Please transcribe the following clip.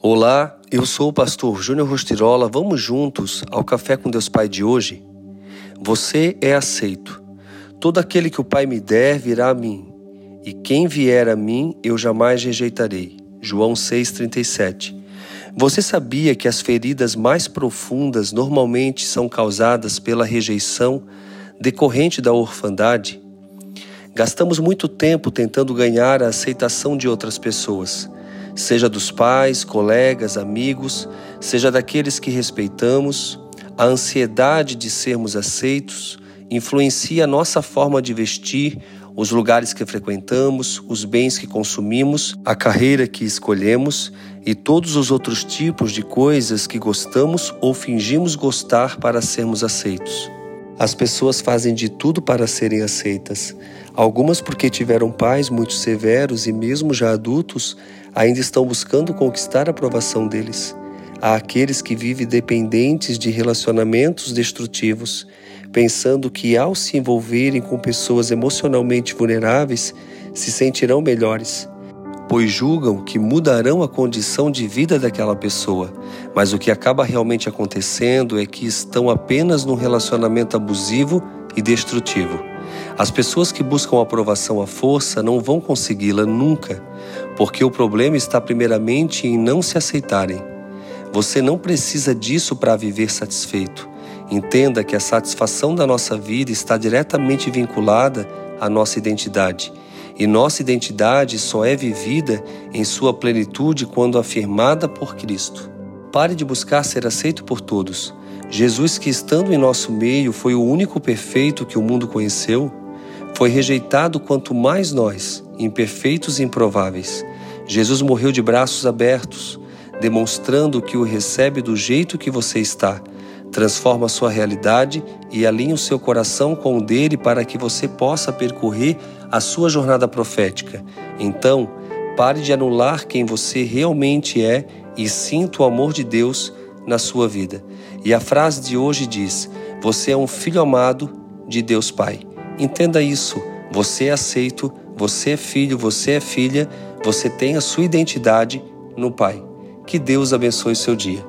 Olá, eu sou o pastor Júnior Rostirola. Vamos juntos ao Café com Deus Pai de hoje? Você é aceito. Todo aquele que o Pai me der virá a mim, e quem vier a mim eu jamais rejeitarei. João 6,37. Você sabia que as feridas mais profundas normalmente são causadas pela rejeição decorrente da orfandade? Gastamos muito tempo tentando ganhar a aceitação de outras pessoas seja dos pais, colegas, amigos, seja daqueles que respeitamos, a ansiedade de sermos aceitos influencia a nossa forma de vestir, os lugares que frequentamos, os bens que consumimos, a carreira que escolhemos e todos os outros tipos de coisas que gostamos ou fingimos gostar para sermos aceitos. As pessoas fazem de tudo para serem aceitas. Algumas porque tiveram pais muito severos e, mesmo já adultos, ainda estão buscando conquistar a aprovação deles. Há aqueles que vivem dependentes de relacionamentos destrutivos, pensando que, ao se envolverem com pessoas emocionalmente vulneráveis, se sentirão melhores pois julgam que mudarão a condição de vida daquela pessoa, mas o que acaba realmente acontecendo é que estão apenas num relacionamento abusivo e destrutivo. As pessoas que buscam aprovação à força não vão consegui-la nunca, porque o problema está primeiramente em não se aceitarem. Você não precisa disso para viver satisfeito. Entenda que a satisfação da nossa vida está diretamente vinculada à nossa identidade e nossa identidade só é vivida em sua plenitude quando afirmada por Cristo. Pare de buscar ser aceito por todos. Jesus, que estando em nosso meio foi o único perfeito que o mundo conheceu, foi rejeitado quanto mais nós, imperfeitos e improváveis. Jesus morreu de braços abertos, demonstrando que o recebe do jeito que você está Transforma sua realidade e alinhe o seu coração com o dele para que você possa percorrer a sua jornada profética. Então, pare de anular quem você realmente é e sinta o amor de Deus na sua vida. E a frase de hoje diz: Você é um filho amado de Deus Pai. Entenda isso. Você é aceito, você é filho, você é filha, você tem a sua identidade no Pai. Que Deus abençoe seu dia.